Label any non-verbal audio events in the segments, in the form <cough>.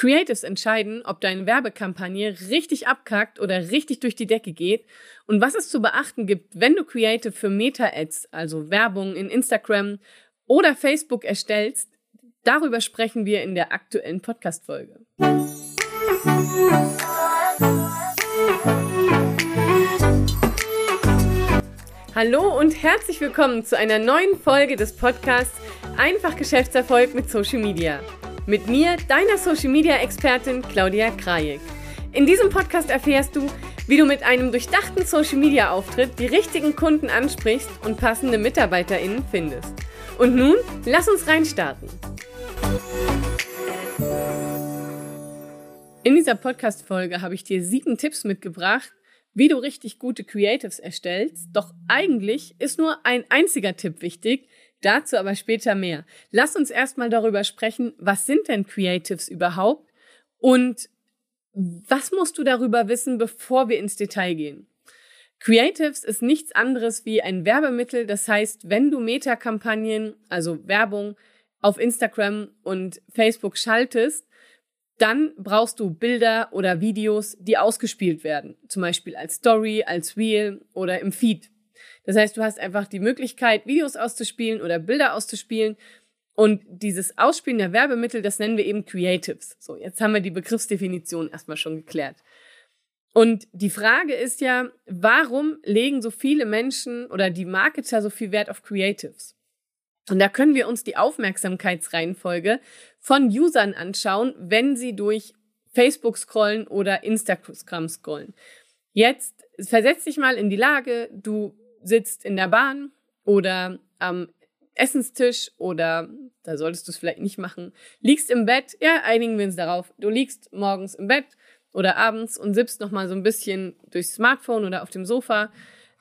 Creatives entscheiden, ob deine Werbekampagne richtig abkackt oder richtig durch die Decke geht und was es zu beachten gibt, wenn du Creative für Meta-Ads, also Werbung in Instagram oder Facebook erstellst. Darüber sprechen wir in der aktuellen Podcast-Folge. Hallo und herzlich willkommen zu einer neuen Folge des Podcasts Einfach Geschäftserfolg mit Social Media. Mit mir, deiner Social Media Expertin Claudia Krajek. In diesem Podcast erfährst du, wie du mit einem durchdachten Social Media Auftritt die richtigen Kunden ansprichst und passende MitarbeiterInnen findest. Und nun, lass uns reinstarten. In dieser Podcast-Folge habe ich dir sieben Tipps mitgebracht, wie du richtig gute Creatives erstellst. Doch eigentlich ist nur ein einziger Tipp wichtig, Dazu aber später mehr. Lass uns erstmal darüber sprechen, was sind denn Creatives überhaupt und was musst du darüber wissen, bevor wir ins Detail gehen? Creatives ist nichts anderes wie ein Werbemittel. Das heißt, wenn du Meta-Kampagnen, also Werbung auf Instagram und Facebook schaltest, dann brauchst du Bilder oder Videos, die ausgespielt werden. Zum Beispiel als Story, als Reel oder im Feed. Das heißt, du hast einfach die Möglichkeit, Videos auszuspielen oder Bilder auszuspielen. Und dieses Ausspielen der Werbemittel, das nennen wir eben Creatives. So, jetzt haben wir die Begriffsdefinition erstmal schon geklärt. Und die Frage ist ja, warum legen so viele Menschen oder die Marketer so viel Wert auf Creatives? Und da können wir uns die Aufmerksamkeitsreihenfolge von Usern anschauen, wenn sie durch Facebook scrollen oder Instagram scrollen. Jetzt versetz dich mal in die Lage, du sitzt in der Bahn oder am Essenstisch oder da solltest du es vielleicht nicht machen, liegst im Bett, ja, einigen wir uns darauf. Du liegst morgens im Bett oder abends und sippst noch mal so ein bisschen durchs Smartphone oder auf dem Sofa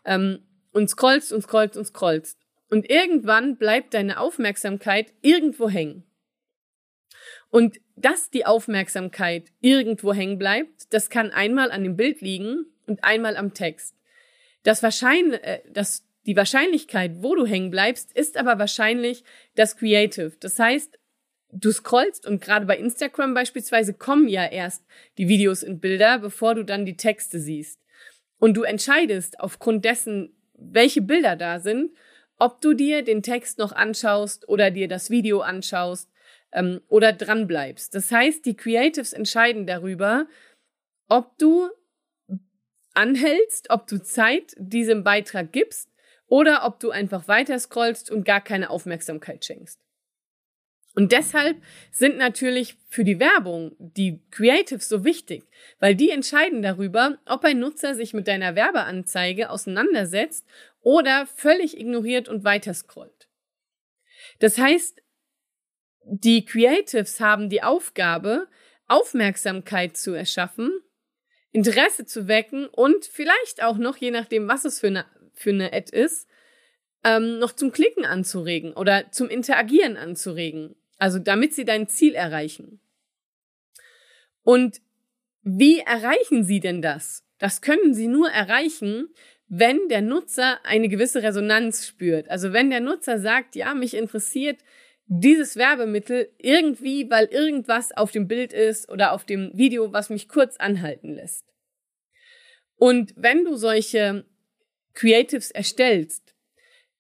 ähm, und scrollst und scrollst und scrollst. Und irgendwann bleibt deine Aufmerksamkeit irgendwo hängen. Und dass die Aufmerksamkeit irgendwo hängen bleibt, das kann einmal an dem Bild liegen und einmal am Text. Das wahrscheinlich, äh, das, die Wahrscheinlichkeit, wo du hängen bleibst, ist aber wahrscheinlich das Creative. Das heißt, du scrollst und gerade bei Instagram beispielsweise kommen ja erst die Videos und Bilder, bevor du dann die Texte siehst. Und du entscheidest aufgrund dessen, welche Bilder da sind, ob du dir den Text noch anschaust oder dir das Video anschaust ähm, oder dran bleibst. Das heißt, die Creatives entscheiden darüber, ob du anhältst, ob du Zeit diesem Beitrag gibst oder ob du einfach weiter scrollst und gar keine Aufmerksamkeit schenkst. Und deshalb sind natürlich für die Werbung die Creatives so wichtig, weil die entscheiden darüber, ob ein Nutzer sich mit deiner Werbeanzeige auseinandersetzt oder völlig ignoriert und weiter scrollt. Das heißt, die Creatives haben die Aufgabe, Aufmerksamkeit zu erschaffen Interesse zu wecken und vielleicht auch noch, je nachdem, was es für eine, für eine Ad ist, ähm, noch zum Klicken anzuregen oder zum Interagieren anzuregen. Also damit sie dein Ziel erreichen. Und wie erreichen sie denn das? Das können sie nur erreichen, wenn der Nutzer eine gewisse Resonanz spürt. Also wenn der Nutzer sagt, ja, mich interessiert dieses Werbemittel irgendwie, weil irgendwas auf dem Bild ist oder auf dem Video, was mich kurz anhalten lässt. Und wenn du solche Creatives erstellst,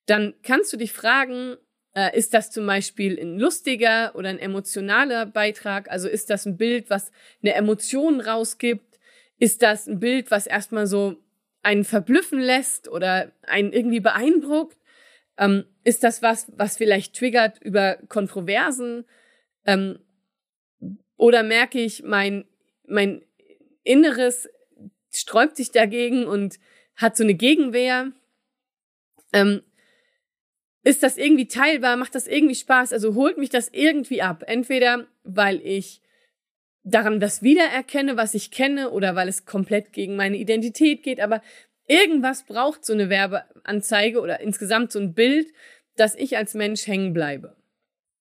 dann kannst du dich fragen, äh, ist das zum Beispiel ein lustiger oder ein emotionaler Beitrag? Also ist das ein Bild, was eine Emotion rausgibt? Ist das ein Bild, was erstmal so einen verblüffen lässt oder einen irgendwie beeindruckt? Ähm, ist das was, was vielleicht triggert über Kontroversen? Ähm, oder merke ich, mein, mein Inneres sträubt sich dagegen und hat so eine Gegenwehr? Ähm, ist das irgendwie teilbar? Macht das irgendwie Spaß? Also holt mich das irgendwie ab? Entweder weil ich daran das wiedererkenne, was ich kenne, oder weil es komplett gegen meine Identität geht, aber Irgendwas braucht so eine Werbeanzeige oder insgesamt so ein Bild, dass ich als Mensch hängen bleibe.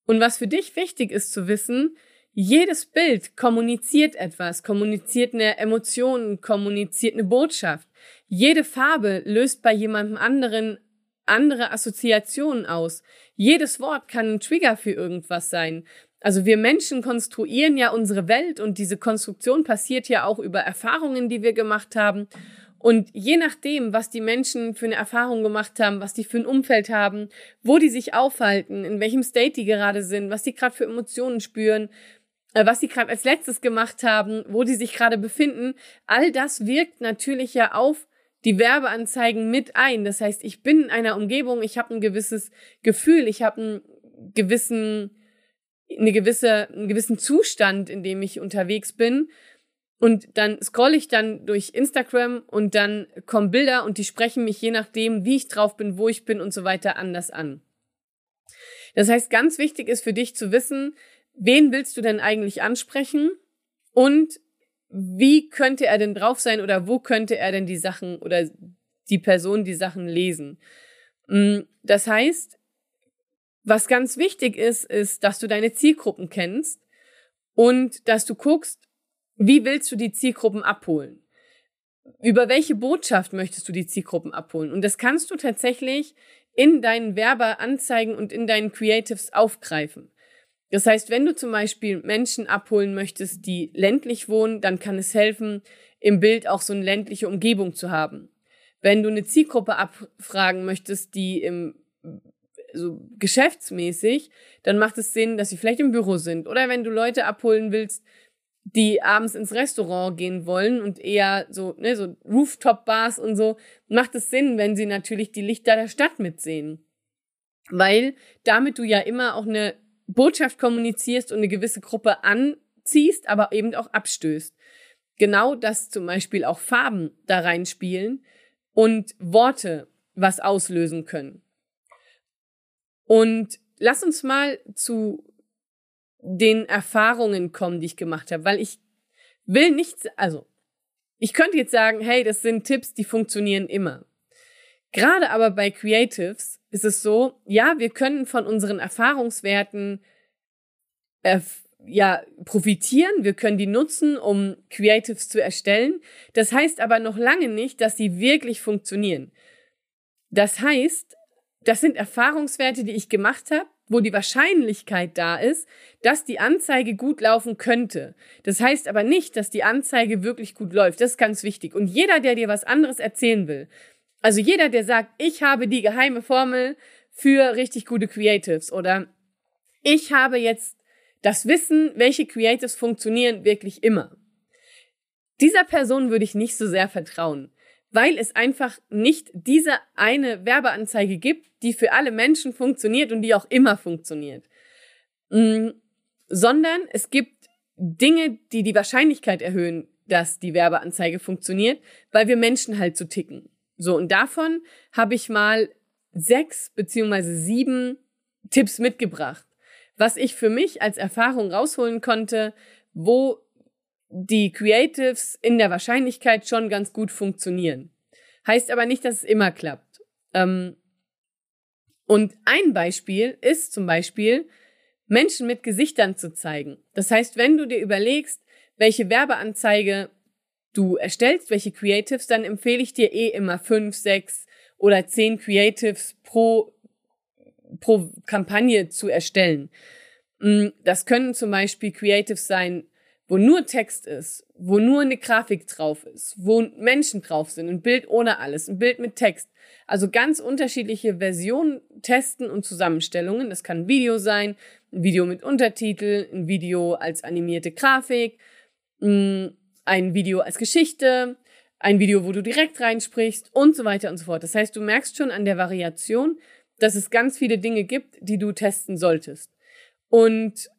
Und was für dich wichtig ist zu wissen, jedes Bild kommuniziert etwas, kommuniziert eine Emotion, kommuniziert eine Botschaft. Jede Farbe löst bei jemandem anderen andere Assoziationen aus. Jedes Wort kann ein Trigger für irgendwas sein. Also wir Menschen konstruieren ja unsere Welt und diese Konstruktion passiert ja auch über Erfahrungen, die wir gemacht haben. Und je nachdem, was die Menschen für eine Erfahrung gemacht haben, was die für ein Umfeld haben, wo die sich aufhalten, in welchem State die gerade sind, was die gerade für Emotionen spüren, äh, was sie gerade als letztes gemacht haben, wo die sich gerade befinden, all das wirkt natürlich ja auf die Werbeanzeigen mit ein. Das heißt, ich bin in einer Umgebung, ich habe ein gewisses Gefühl, ich habe einen gewissen, eine gewisse, einen gewissen Zustand, in dem ich unterwegs bin. Und dann scroll ich dann durch Instagram und dann kommen Bilder und die sprechen mich je nachdem, wie ich drauf bin, wo ich bin und so weiter anders an. Das heißt, ganz wichtig ist für dich zu wissen, wen willst du denn eigentlich ansprechen und wie könnte er denn drauf sein oder wo könnte er denn die Sachen oder die Person die Sachen lesen. Mm, das heißt, was ganz wichtig ist, ist, dass du deine Zielgruppen kennst und dass du guckst, wie willst du die Zielgruppen abholen? Über welche Botschaft möchtest du die Zielgruppen abholen? Und das kannst du tatsächlich in deinen Werbeanzeigen und in deinen Creatives aufgreifen. Das heißt, wenn du zum Beispiel Menschen abholen möchtest, die ländlich wohnen, dann kann es helfen, im Bild auch so eine ländliche Umgebung zu haben. Wenn du eine Zielgruppe abfragen möchtest, die im so geschäftsmäßig, dann macht es Sinn, dass sie vielleicht im Büro sind. Oder wenn du Leute abholen willst, die abends ins Restaurant gehen wollen und eher so, ne, so Rooftop-Bars und so, macht es Sinn, wenn sie natürlich die Lichter der Stadt mitsehen. Weil damit du ja immer auch eine Botschaft kommunizierst und eine gewisse Gruppe anziehst, aber eben auch abstößt. Genau dass zum Beispiel auch Farben da reinspielen und Worte was auslösen können. Und lass uns mal zu den Erfahrungen kommen, die ich gemacht habe, weil ich will nichts, also ich könnte jetzt sagen, hey, das sind Tipps, die funktionieren immer. Gerade aber bei Creatives ist es so, ja, wir können von unseren Erfahrungswerten äh, ja profitieren, wir können die nutzen, um Creatives zu erstellen. Das heißt aber noch lange nicht, dass sie wirklich funktionieren. Das heißt, das sind Erfahrungswerte, die ich gemacht habe, wo die Wahrscheinlichkeit da ist, dass die Anzeige gut laufen könnte. Das heißt aber nicht, dass die Anzeige wirklich gut läuft. Das ist ganz wichtig. Und jeder, der dir was anderes erzählen will, also jeder, der sagt, ich habe die geheime Formel für richtig gute Creatives oder ich habe jetzt das Wissen, welche Creatives funktionieren wirklich immer. Dieser Person würde ich nicht so sehr vertrauen, weil es einfach nicht diese eine Werbeanzeige gibt, die für alle Menschen funktioniert und die auch immer funktioniert. Mm, sondern es gibt Dinge, die die Wahrscheinlichkeit erhöhen, dass die Werbeanzeige funktioniert, weil wir Menschen halt so ticken. So, und davon habe ich mal sechs beziehungsweise sieben Tipps mitgebracht, was ich für mich als Erfahrung rausholen konnte, wo die Creatives in der Wahrscheinlichkeit schon ganz gut funktionieren. Heißt aber nicht, dass es immer klappt. Ähm, und ein Beispiel ist zum Beispiel, Menschen mit Gesichtern zu zeigen. Das heißt, wenn du dir überlegst, welche Werbeanzeige du erstellst, welche Creatives, dann empfehle ich dir eh immer fünf, sechs oder zehn Creatives pro, pro Kampagne zu erstellen. Mm, das können zum Beispiel Creatives sein, wo nur Text ist, wo nur eine Grafik drauf ist, wo Menschen drauf sind, ein Bild ohne alles, ein Bild mit Text. Also ganz unterschiedliche Versionen testen und Zusammenstellungen. Das kann ein Video sein, ein Video mit Untertitel, ein Video als animierte Grafik, mm, ein Video als Geschichte, ein Video, wo du direkt reinsprichst und so weiter und so fort. Das heißt, du merkst schon an der Variation, dass es ganz viele Dinge gibt, die du testen solltest. Und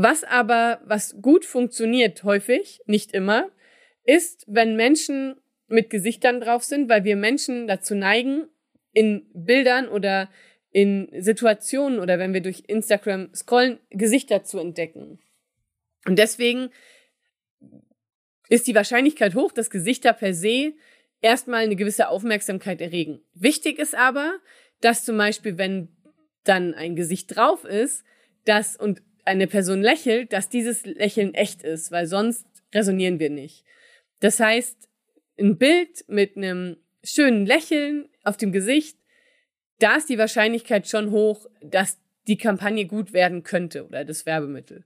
was aber, was gut funktioniert häufig, nicht immer, ist, wenn Menschen mit Gesichtern drauf sind, weil wir Menschen dazu neigen, in Bildern oder in Situationen oder wenn wir durch Instagram scrollen, Gesichter zu entdecken. Und deswegen ist die Wahrscheinlichkeit hoch, dass Gesichter per se erstmal eine gewisse Aufmerksamkeit erregen. Wichtig ist aber, dass zum Beispiel, wenn dann ein Gesicht drauf ist, dass und eine Person lächelt, dass dieses Lächeln echt ist, weil sonst resonieren wir nicht. Das heißt, ein Bild mit einem schönen Lächeln auf dem Gesicht, da ist die Wahrscheinlichkeit schon hoch, dass die Kampagne gut werden könnte oder das Werbemittel.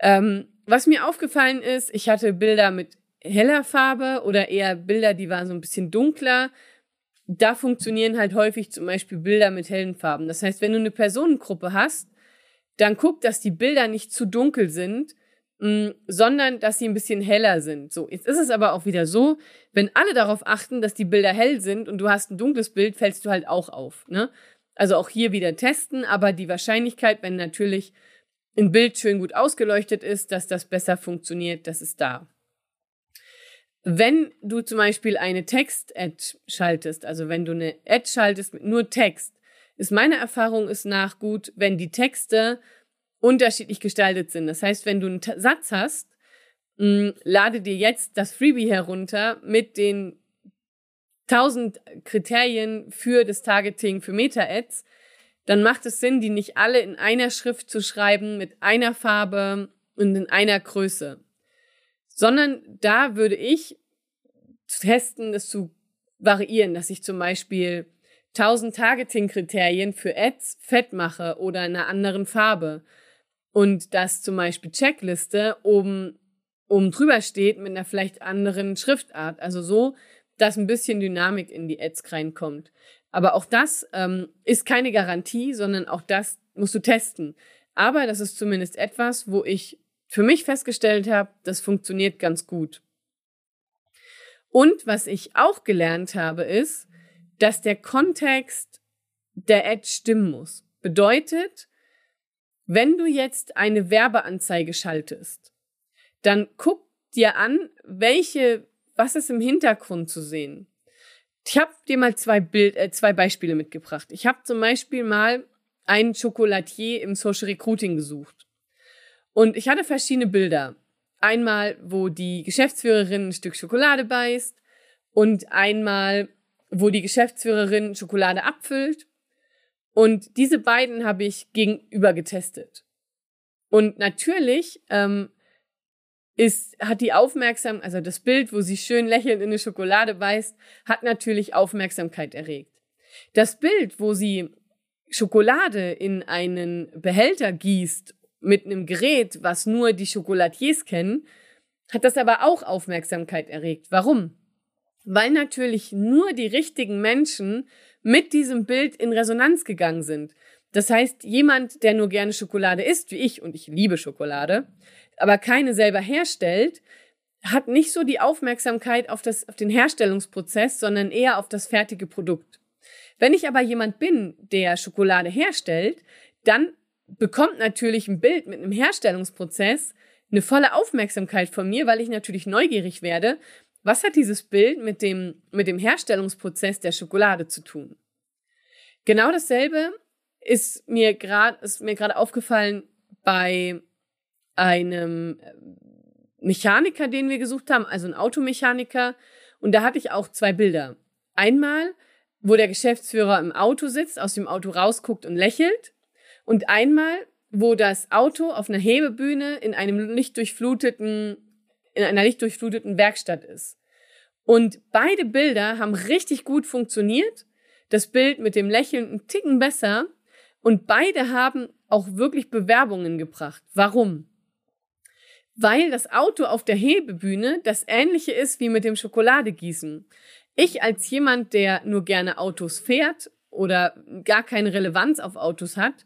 Ähm, was mir aufgefallen ist, ich hatte Bilder mit heller Farbe oder eher Bilder, die waren so ein bisschen dunkler. Da funktionieren halt häufig zum Beispiel Bilder mit hellen Farben. Das heißt, wenn du eine Personengruppe hast, dann guck, dass die Bilder nicht zu dunkel sind, mh, mm, sondern dass sie ein bisschen heller sind. So, jetzt ist es aber auch wieder so, wenn alle darauf achten, dass die Bilder hell sind und du hast ein dunkles Bild, fällst du halt auch auf. Ne? Also auch hier wieder testen, aber die Wahrscheinlichkeit, wenn natürlich ein Bild schön gut ausgeleuchtet ist, dass das besser funktioniert, das ist da. Wenn du zum Beispiel eine Text-Ad schaltest, also wenn du eine Ad schaltest mit nur Text, ist meine Erfahrung ist nach gut, wenn die Texte unterschiedlich gestaltet sind. Das heißt, wenn du einen Satz hast, mh, lade dir jetzt das Freebie herunter mit den 1000 Kriterien für das Targeting für Meta-Ads, dann macht es Sinn, die nicht alle in einer Schrift zu schreiben, mit einer Farbe und in einer Größe. Sondern da würde ich testen, das zu variieren, dass ich zum Beispiel 1000 Targeting-Kriterien für Ads fett mache oder in einer anderen Farbe. Und dass zum Beispiel Checkliste oben, oben drüber steht mit einer vielleicht anderen Schriftart. Also so, dass ein bisschen Dynamik in die Ads reinkommt. Aber auch das ähm, ist keine Garantie, sondern auch das musst du testen. Aber das ist zumindest etwas, wo ich für mich festgestellt habe, das funktioniert ganz gut. Und was ich auch gelernt habe, ist, dass der Kontext der Ad stimmen muss. Bedeutet, wenn du jetzt eine Werbeanzeige schaltest, dann guck dir an, welche, was ist im Hintergrund zu sehen. Ich habe dir mal zwei, Bild, äh, zwei Beispiele mitgebracht. Ich habe zum Beispiel mal einen Chocolatier im Social Recruiting gesucht. Und ich hatte verschiedene Bilder. Einmal, wo die Geschäftsführerin ein Stück Schokolade beißt und einmal, wo die Geschäftsführerin Schokolade abfüllt. Und diese beiden habe ich gegenüber getestet. Und natürlich ähm, ist, hat die Aufmerksamkeit, also das Bild, wo sie schön lächelnd in eine Schokolade beißt, hat natürlich Aufmerksamkeit erregt. Das Bild, wo sie Schokolade in einen Behälter gießt mit einem Gerät, was nur die Chocolatiers kennen, hat das aber auch Aufmerksamkeit erregt. Warum? Weil natürlich nur die richtigen Menschen mit diesem Bild in Resonanz gegangen sind. Das heißt, jemand, der nur gerne Schokolade isst, wie ich, und ich liebe Schokolade, aber keine selber herstellt, hat nicht so die Aufmerksamkeit auf, das, auf den Herstellungsprozess, sondern eher auf das fertige Produkt. Wenn ich aber jemand bin, der Schokolade herstellt, dann bekommt natürlich ein Bild mit einem Herstellungsprozess eine volle Aufmerksamkeit von mir, weil ich natürlich neugierig werde. Was hat dieses Bild mit dem, mit dem Herstellungsprozess der Schokolade zu tun? Genau dasselbe ist mir gerade, aufgefallen bei einem äh, Mechaniker, den wir gesucht haben, also ein Automechaniker. Und da hatte ich auch zwei Bilder. Einmal, wo der Geschäftsführer im Auto sitzt, aus dem Auto rausguckt und lächelt. Und einmal, wo das Auto auf einer Hebebühne in einem lichtdurchfluteten, in einer lichtdurchfluteten Werkstatt ist. Und beide Bilder haben richtig gut funktioniert. Das Bild mit dem Lächeln einen Ticken besser. Und beide haben auch wirklich Bewerbungen gebracht. Warum? weil das Auto auf der Hebebühne das ähnliche ist wie mit dem Schokoladegießen. Ich als jemand, der nur gerne Autos fährt oder gar keine Relevanz auf Autos hat,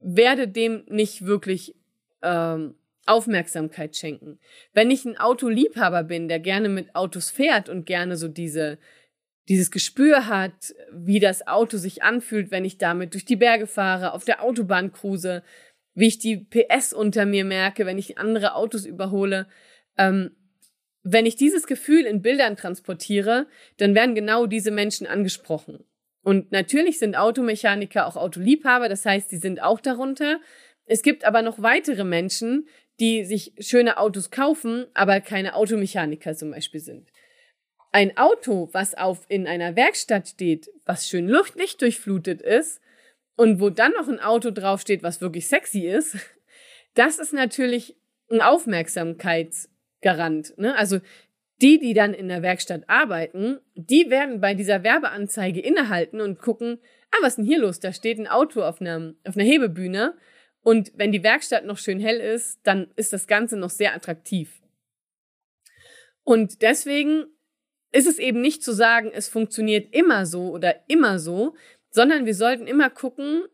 werde dem nicht wirklich ähm, Aufmerksamkeit schenken. Wenn ich ein Autoliebhaber bin, der gerne mit Autos fährt und gerne so diese dieses Gespür hat, wie das Auto sich anfühlt, wenn ich damit durch die Berge fahre, auf der Autobahn cruise, wie ich die PS unter mir merke, wenn ich andere Autos überhole. Ähm, wenn ich dieses Gefühl in Bildern transportiere, dann werden genau diese Menschen angesprochen. Und natürlich sind Automechaniker auch Autoliebhaber, das heißt, sie sind auch darunter. Es gibt aber noch weitere Menschen, die sich schöne Autos kaufen, aber keine Automechaniker zum Beispiel sind. Ein Auto, was auf in einer Werkstatt steht, was schön lichtdurchflutet ist, und wo dann noch ein Auto draufsteht, was wirklich sexy ist, <laughs> das ist natürlich ein Aufmerksamkeitsgarant. Ne? Also die, die dann in der Werkstatt arbeiten, die werden bei dieser Werbeanzeige innehalten und gucken, ah, was ist denn hier los? Da steht ein Auto auf einer, auf einer Hebebühne. Und wenn die Werkstatt noch schön hell ist, dann ist das Ganze noch sehr attraktiv. Und deswegen ist es eben nicht zu sagen, es funktioniert immer so oder immer so, sondern wir sollten immer gucken,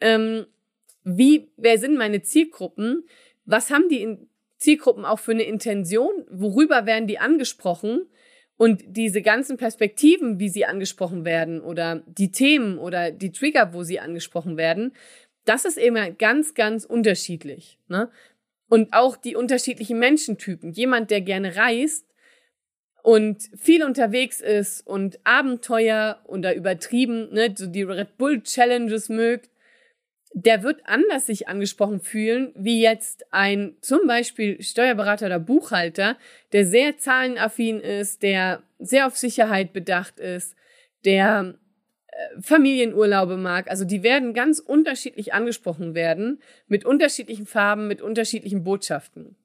ähm, wie, wer sind meine Zielgruppen? Was haben die Zielgruppen auch für eine Intention? Worüber werden die angesprochen? Und diese ganzen Perspektiven, wie sie angesprochen werden oder die Themen oder die Trigger, wo sie angesprochen werden, das ist immer ganz, ganz unterschiedlich. Ne? Und auch die unterschiedlichen Menschentypen. Jemand, der gerne reist und viel unterwegs ist und Abenteuer oder übertrieben, ne, so die Red Bull Challenges mögt, der wird anders sich angesprochen fühlen, wie jetzt ein zum Beispiel Steuerberater oder Buchhalter, der sehr zahlenaffin ist, der sehr auf Sicherheit bedacht ist, der Familienurlaube mag. Also die werden ganz unterschiedlich angesprochen werden, mit unterschiedlichen Farben, mit unterschiedlichen Botschaften.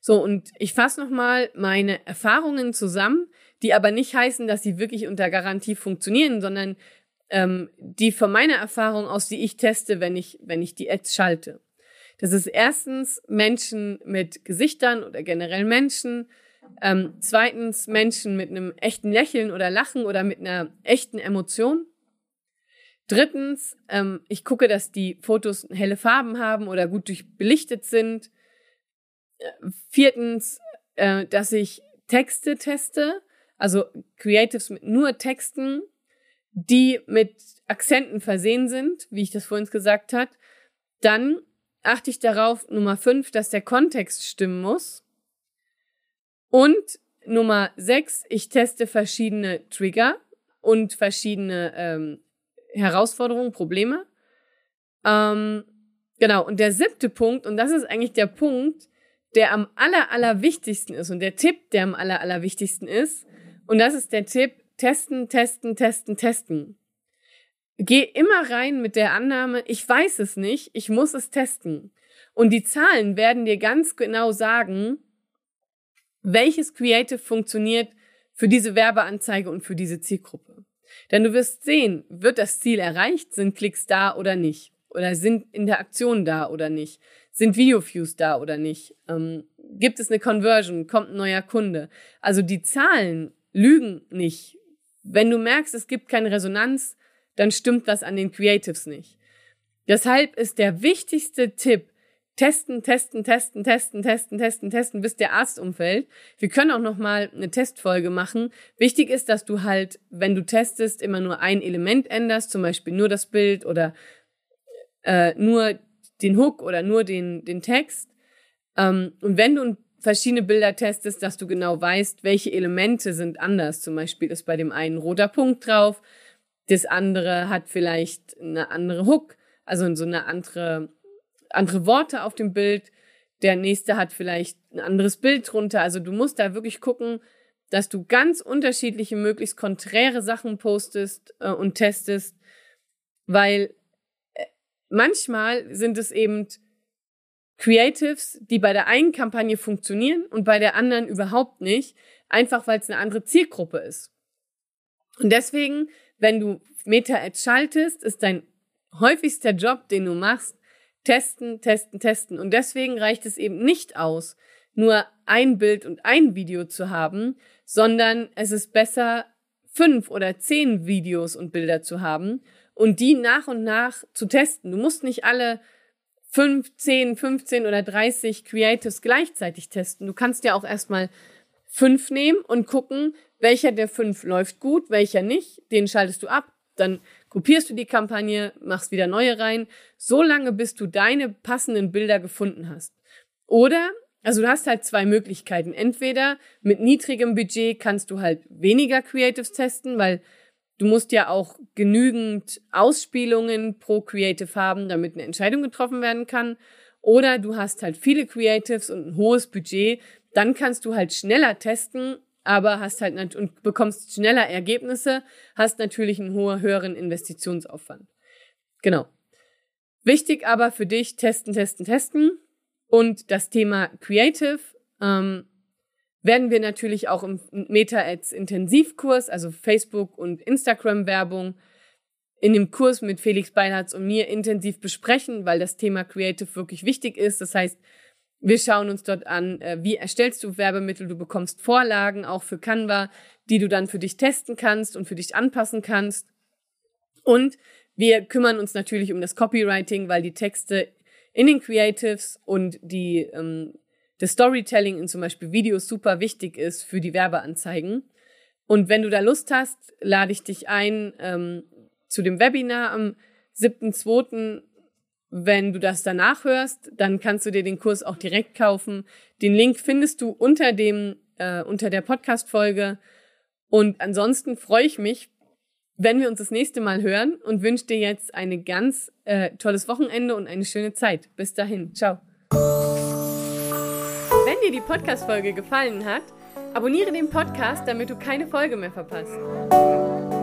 So, und ich fasse nochmal meine Erfahrungen zusammen, die aber nicht heißen, dass sie wirklich unter Garantie funktionieren, sondern ähm, die von meiner Erfahrung aus, die ich teste, wenn ich, wenn ich die Ads schalte. Das ist erstens Menschen mit Gesichtern oder generell Menschen. Ähm, zweitens Menschen mit einem echten Lächeln oder Lachen oder mit einer echten Emotion. Drittens, ähm, ich gucke, dass die Fotos helle Farben haben oder gut durchbelichtet sind. Äh, viertens, äh, dass ich Texte teste, also Creatives mit nur Texten die mit Akzenten versehen sind, wie ich das vorhin gesagt hat, dann achte ich darauf, Nummer fünf, dass der Kontext stimmen muss. Und Nummer sechs, ich teste verschiedene Trigger und verschiedene ähm, Herausforderungen, Probleme. Ähm, genau, und der siebte Punkt, und das ist eigentlich der Punkt, der am aller, aller wichtigsten ist und der Tipp, der am aller, aller wichtigsten ist, und das ist der Tipp, testen, testen, testen, testen. Geh immer rein mit der Annahme, ich weiß es nicht, ich muss es testen. Und die Zahlen werden dir ganz genau sagen, welches Creative funktioniert für diese Werbeanzeige und für diese Zielgruppe. Denn du wirst sehen, wird das Ziel erreicht, sind Klicks da oder nicht? Oder sind Interaktionen da oder nicht? Sind Video-Views da oder nicht? Ähm, gibt es eine Conversion? Kommt ein neuer Kunde? Also die Zahlen lügen nicht. Wenn du merkst, es gibt keine Resonanz, dann stimmt was an den Creatives nicht. Deshalb ist der wichtigste Tipp, testen, testen, testen, testen, testen, testen, testen, bis der Arzt umfällt. Wir können auch noch mal eine Testfolge machen. Wichtig ist, dass du halt, wenn du testest, immer nur ein Element änderst, zum Beispiel nur das Bild oder äh, nur den Hook oder nur den, den Text. Ähm, und wenn du verschiedene Bilder testest, dass du genau weißt, welche Elemente sind anders. Zum Beispiel ist bei dem einen roter Punkt drauf, das andere hat vielleicht eine andere Hook, also so eine andere, andere Worte auf dem Bild. Der nächste hat vielleicht ein anderes Bild drunter. Also du musst da wirklich gucken, dass du ganz unterschiedliche, möglichst konträre Sachen postest äh, und testest, weil äh, manchmal sind es eben Creatives, die bei der einen Kampagne funktionieren und bei der anderen überhaupt nicht, einfach weil es eine andere Zielgruppe ist. Und deswegen, wenn du Meta-Ads schaltest, ist dein häufigster Job, den du machst, testen, testen, testen. Und deswegen reicht es eben nicht aus, nur ein Bild und ein Video zu haben, sondern es ist besser, fünf oder zehn Videos und Bilder zu haben und die nach und nach zu testen. Du musst nicht alle 5, 10, 15 oder 30 Creatives gleichzeitig testen. Du kannst ja auch erstmal fünf nehmen und gucken, welcher der fünf läuft gut, welcher nicht. Den schaltest du ab. Dann kopierst du die Kampagne, machst wieder neue rein, so lange bis du deine passenden Bilder gefunden hast. Oder, also du hast halt zwei Möglichkeiten. Entweder mit niedrigem Budget kannst du halt weniger Creatives testen, weil Du musst ja auch genügend Ausspielungen pro Creative haben, damit eine Entscheidung getroffen werden kann. Oder du hast halt viele Creatives und ein hohes Budget. Dann kannst du halt schneller testen, aber hast halt und bekommst schneller Ergebnisse, hast natürlich einen hoher, höheren Investitionsaufwand. Genau. Wichtig aber für dich testen, testen, testen. Und das Thema Creative ähm, werden wir natürlich auch im Meta-Ads Intensivkurs, also Facebook und Instagram Werbung, in dem Kurs mit Felix Beilharz und mir intensiv besprechen, weil das Thema Creative wirklich wichtig ist. Das heißt, wir schauen uns dort an, äh, wie erstellst du Werbemittel. Du bekommst Vorlagen auch für Canva, die du dann für dich testen kannst und für dich anpassen kannst. Und wir kümmern uns natürlich um das Copywriting, weil die Texte in den Creatives und die, ähm, das Storytelling in zum Beispiel Videos super wichtig ist für die Werbeanzeigen. Und wenn du da Lust hast, lade ich dich ein, ähm, zu dem Webinar am 7.2. Wenn du das danach hörst, dann kannst du dir den Kurs auch direkt kaufen. Den Link findest du unter dem äh, unter der Podcast Folge. Und ansonsten freue ich mich, wenn wir uns das nächste Mal hören und wünsche dir jetzt ein ganz äh, tolles Wochenende und eine schöne Zeit. Bis dahin, ciao. Wenn dir die Podcast Folge gefallen hat, abonniere den Podcast, damit du keine Folge mehr verpasst.